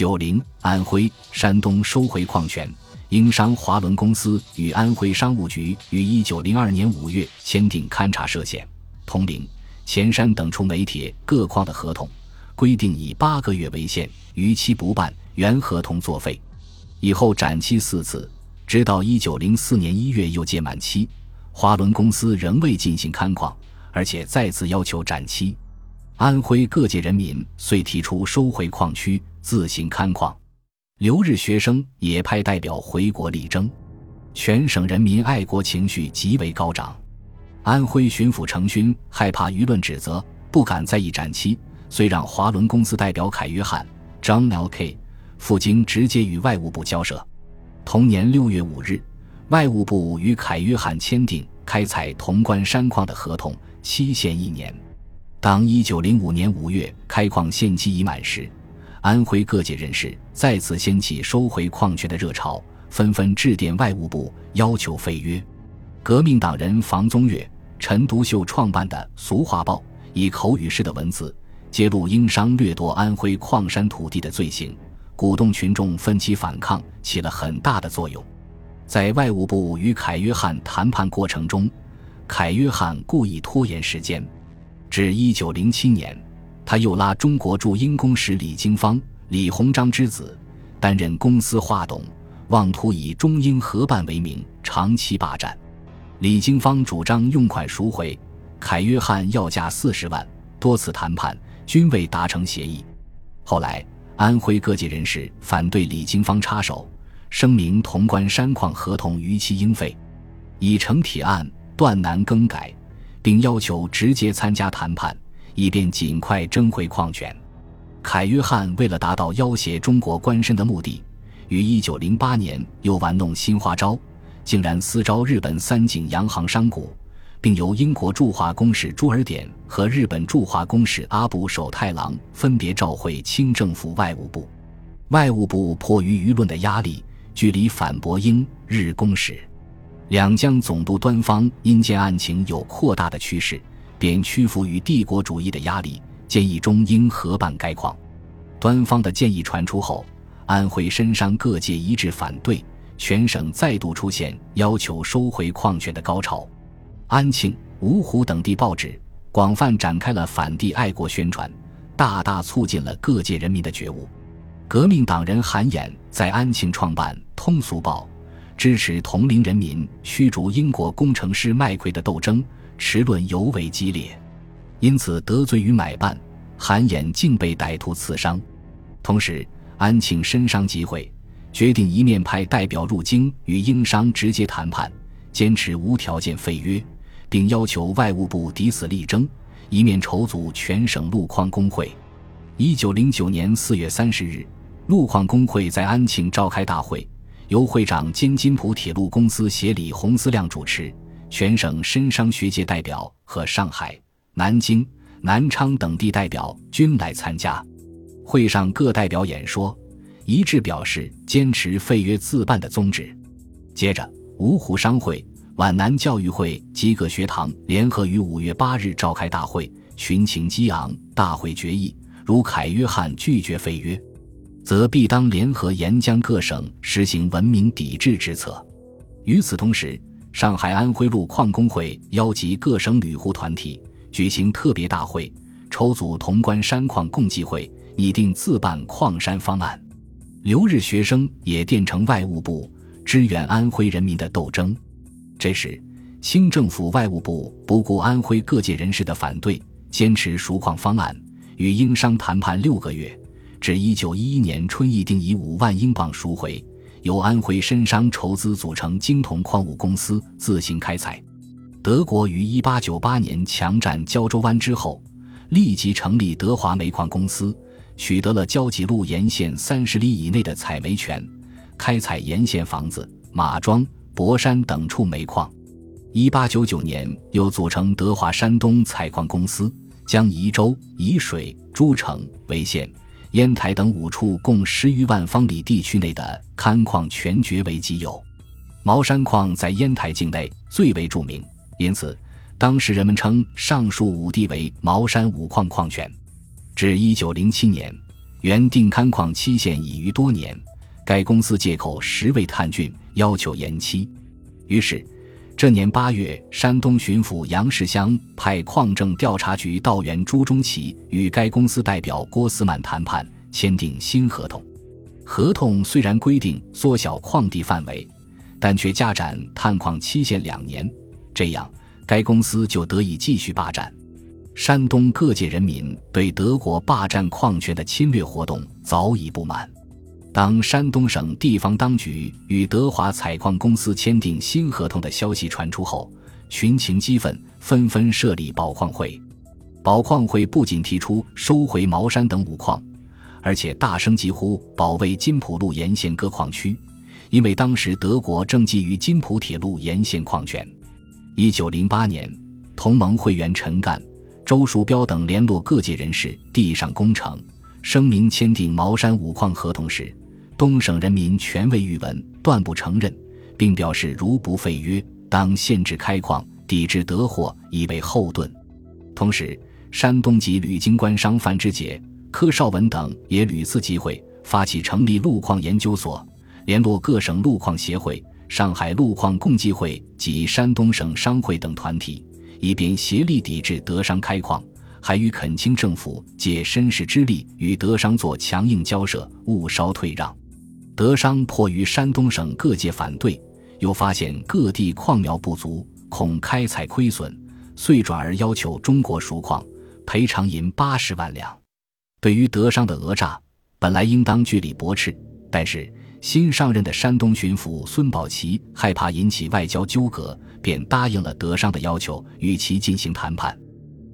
九零，安徽、山东收回矿权。英商华伦公司与安徽商务局于一九零二年五月签订勘察涉险、铜陵、潜山等处煤铁各矿的合同，规定以八个月为限，逾期不办，原合同作废。以后展期四次，直到一九零四年一月又届满期，华伦公司仍未进行勘矿，而且再次要求展期。安徽各界人民遂提出收回矿区，自行勘矿。留日学生也派代表回国力争，全省人民爱国情绪极为高涨。安徽巡抚程勋害怕舆论指责，不敢再议展期，遂让华伦公司代表凯约翰 （John L. K.） 赴京直接与外务部交涉。同年六月五日，外务部与凯约翰签订开采潼关山矿的合同，期限一年。当一九零五年五月开矿限期已满时。安徽各界人士再次掀起收回矿权的热潮，纷纷致电外务部要求废约。革命党人房宗岳、陈独秀创办的《俗话报》以口语式的文字揭露英商掠夺安徽矿山土地的罪行，鼓动群众奋起反抗，起了很大的作用。在外务部与凯约翰谈判过程中，凯约翰故意拖延时间，至一九零七年。他又拉中国驻英公使李经方、李鸿章之子担任公司话董，妄图以中英合办为名长期霸占。李经方主张用款赎回，凯约翰要价四十万，多次谈判均未达成协议。后来，安徽各界人士反对李经方插手，声明潼关山矿合同逾期应废，已成铁案，断难更改，并要求直接参加谈判。以便尽快争回矿权，凯约翰为了达到要挟中国官绅的目的，于一九零八年又玩弄新花招，竟然私招日本三井洋行商贾，并由英国驻华公使朱尔典和日本驻华公使阿部守太郎分别召回清政府外务部。外务部迫于舆论的压力，据理反驳英日公使。两江总督端方因见案情有扩大的趋势。便屈服于帝国主义的压力，建议中英合办该矿。端方的建议传出后，安徽深商各界一致反对，全省再度出现要求收回矿权的高潮。安庆、芜湖等地报纸广泛展开了反帝爱国宣传，大大促进了各界人民的觉悟。革命党人韩衍在安庆创办《通俗报》，支持同龄人民驱逐英国工程师麦奎的斗争。持论尤为激烈，因此得罪于买办，韩衍竟被歹徒刺伤。同时，安庆绅商集会决定一面派代表入京与英商直接谈判，坚持无条件废约，并要求外务部抵死力争；一面筹组全省路矿工会。一九零九年四月三十日，路矿工会在安庆召开大会，由会长兼金浦铁路公司协理洪思亮主持。全省绅商学界代表和上海、南京、南昌等地代表均来参加。会上各代表演说，一致表示坚持废约自办的宗旨。接着，芜湖商会、皖南教育会及各学堂联合于五月八日召开大会，群情激昂。大会决议：如凯约翰拒绝废约，则必当联合沿江各省实行文明抵制之策。与此同时，上海安徽路矿工会邀集各省旅沪团体举行特别大会，筹组潼关山矿共济会，拟定自办矿山方案。留日学生也电呈外务部，支援安徽人民的斗争。这时，清政府外务部不顾安徽各界人士的反对，坚持赎矿方案，与英商谈判六个月，至一九一一年春议定以五万英镑赎回。由安徽绅商筹资组成金铜矿物公司，自行开采。德国于1898年强占胶州湾之后，立即成立德华煤矿公司，取得了胶济路沿线三十里以内的采煤权，开采沿线房子、马庄、博山等处煤矿。1899年，又组成德华山东采矿公司，将宜州、宜水、诸城、为县。烟台等五处共十余万方里地区内的勘矿全绝为己有，茅山矿在烟台境内最为著名，因此当时人们称上述五地为茅山五矿矿权。至一九零七年，原定勘矿期限已逾多年，该公司借口实未探浚，要求延期。于是，这年八月，山东巡抚杨世襄派矿政调查局道员朱中奇与该公司代表郭思满谈判，签订新合同。合同虽然规定缩小矿地范围，但却加展探矿期限两年，这样该公司就得以继续霸占。山东各界人民对德国霸占矿权的侵略活动早已不满。当山东省地方当局与德华采矿公司签订新合同的消息传出后，群情激愤，纷纷设立保矿会。保矿会不仅提出收回茅山等五矿，而且大声疾呼保卫金浦路沿线各矿区，因为当时德国正觊觎金浦铁路沿线矿权。一九零八年，同盟会员陈干。周树标等联络各界人士，递上工程声明，签订茅山五矿合同时，东省人民全未预闻，断不承认，并表示如不废约，当限制开矿，抵制德货，以为后盾。同时，山东籍铝经官商范之杰、柯绍文等也屡次集会，发起成立路矿研究所，联络各省路矿协会、上海路矿共济会及山东省商会等团体。以便协力抵制德商开矿，还与垦清政府借绅士之力与德商做强硬交涉，勿稍退让。德商迫于山东省各界反对，又发现各地矿苗不足，恐开采亏损，遂转而要求中国赎矿，赔偿银八十万两。对于德商的讹诈，本来应当据理驳斥，但是新上任的山东巡抚孙宝琦害怕引起外交纠葛。便答应了德商的要求，与其进行谈判。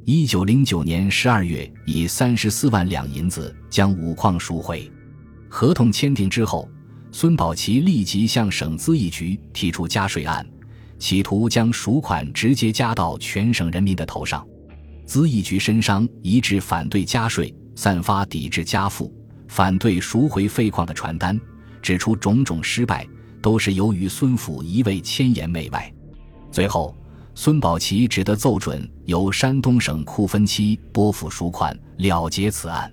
一九零九年十二月，以三十四万两银子将五矿赎回。合同签订之后，孙宝琦立即向省资义局提出加税案，企图将赎款直接加到全省人民的头上。资义局绅商一致反对加税，散发抵制加赋、反对赎回废矿的传单，指出种种失败都是由于孙府一味千言媚外。最后，孙宝奇只得奏准由山东省库分期拨付赎款了结此案。